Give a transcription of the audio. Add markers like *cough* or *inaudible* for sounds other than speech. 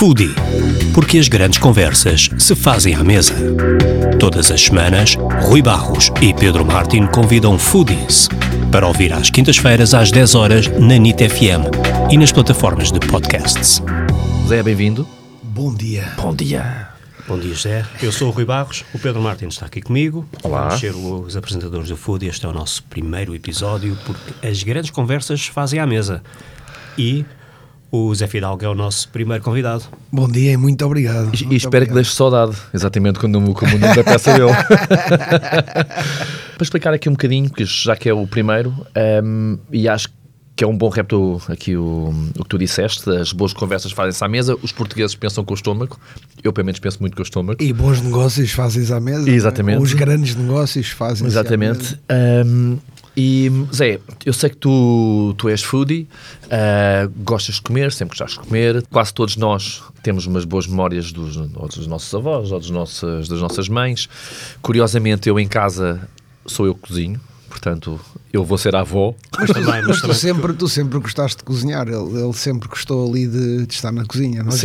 Foodie, porque as grandes conversas se fazem à mesa. Todas as semanas, Rui Barros e Pedro Martin convidam foodies para ouvir às quintas-feiras às 10 horas na NIT FM e nas plataformas de podcasts. Zé, bem-vindo. Bom dia. Bom dia. Bom dia, José. Eu sou o Rui Barros, o Pedro Martin está aqui comigo. Olá. Vamos ser os apresentadores do Foodie. Este é o nosso primeiro episódio, porque as grandes conversas se fazem à mesa. E o Zé Fidalgo é o nosso primeiro convidado. Bom dia e muito obrigado. E, Muito e espero que obrigado. deixe saudade, exatamente como, como o nome da peça dele. *laughs* Para explicar aqui um bocadinho, porque já que é o primeiro, ehm, e acho que é um bom repto aqui o, o que tu disseste, as boas conversas fazem-se à mesa, os portugueses pensam com o estômago, eu pelo menos penso muito com o estômago. E bons negócios fazem-se à mesa. é? Exatamente. Os grandes negócios fazem-se à Exatamente. mesa. Um, e Zé, eu sei que tu, tu és foodie, uh, gostas de comer, sempre gostaste de comer. Quase todos nós temos umas boas memórias dos, ou dos nossos avós ou dos nossos, das nossas mães. Curiosamente, eu em casa sou eu que cozinho, portanto, eu vou ser avó. Mas também, mas tu também sempre, tu sempre gostaste de cozinhar. Ele, ele sempre gostou ali de, de estar na cozinha, não é?